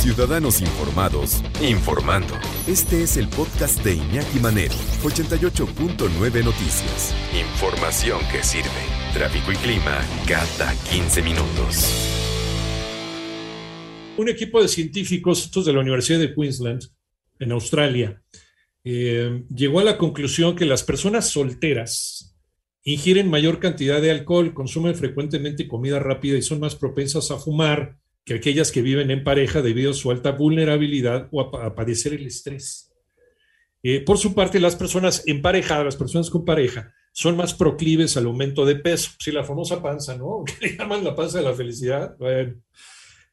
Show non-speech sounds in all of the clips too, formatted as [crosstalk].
Ciudadanos informados, informando. Este es el podcast de Iñaki Manero, 88.9 Noticias. Información que sirve. Tráfico y clima cada 15 minutos. un equipo de científicos, estos de la Universidad de Queensland, en Australia, eh, llegó a la conclusión que las personas solteras ingieren mayor cantidad de alcohol, consumen frecuentemente comida rápida y son más propensas a fumar que aquellas que viven en pareja debido a su alta vulnerabilidad o a, padecer el estrés. Eh, por su parte, las personas emparejadas, las personas con pareja, son más proclives al aumento de peso. Sí, la famosa panza, ¿no? [laughs] ¿Qué le llaman la panza de la felicidad? Bueno,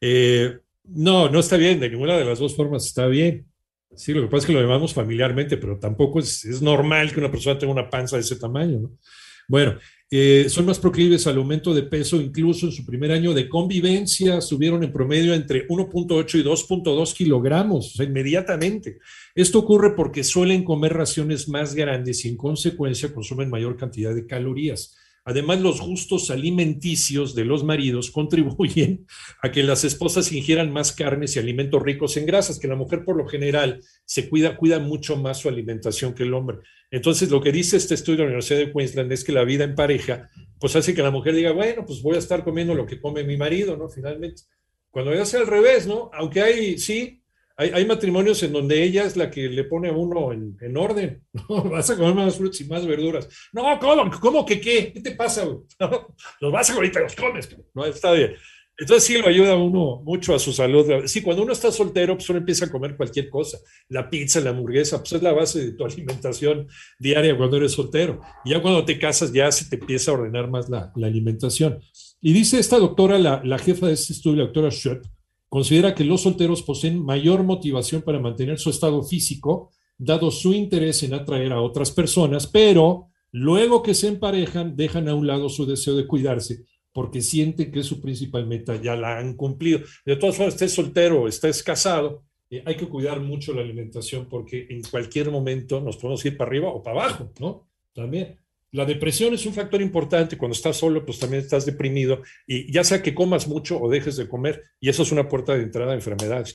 eh, no, no está bien, de ninguna de las dos formas está bien. Sí, lo que pasa es que lo llamamos familiarmente, pero tampoco es, es normal que una persona tenga una panza de ese tamaño, ¿no? Bueno, eh, son más proclives al aumento de peso, incluso en su primer año de convivencia subieron en promedio entre 1.8 y 2.2 kilogramos, o sea, inmediatamente. Esto ocurre porque suelen comer raciones más grandes y en consecuencia consumen mayor cantidad de calorías. Además, los gustos alimenticios de los maridos [laughs] contribuyen a que las esposas ingieran más carnes y alimentos ricos en grasas, que la mujer por lo general se cuida, cuida mucho más su alimentación que el hombre. Entonces, lo que dice este estudio de la Universidad de Queensland es que la vida en pareja, pues hace que la mujer diga, bueno, pues voy a estar comiendo lo que come mi marido, ¿no? Finalmente. Cuando ya sea al revés, ¿no? Aunque hay, sí, hay, hay, matrimonios en donde ella es la que le pone a uno en, en orden. [laughs] ¿no? Vas a comer más frutas y más verduras. No, ¿cómo, cómo que qué? ¿Qué te pasa? [laughs] ¿No? Los vas a comer y te los comes. No, está bien. Entonces sí lo ayuda a uno mucho a su salud. Sí, cuando uno está soltero, pues uno empieza a comer cualquier cosa. La pizza, la hamburguesa, pues es la base de tu [laughs] alimentación diaria cuando eres soltero. Y ya cuando te casas, ya se te empieza a ordenar más la, la alimentación. Y dice esta doctora, la, la jefa de este estudio, la doctora Schott, considera que los solteros poseen mayor motivación para mantener su estado físico, dado su interés en atraer a otras personas, pero luego que se emparejan, dejan a un lado su deseo de cuidarse porque sienten que su principal meta ya la han cumplido. De todas formas, estés soltero estés casado, eh, hay que cuidar mucho la alimentación porque en cualquier momento nos podemos ir para arriba o para abajo, ¿no? También. La depresión es un factor importante. Cuando estás solo, pues también estás deprimido y ya sea que comas mucho o dejes de comer, y eso es una puerta de entrada a enfermedades.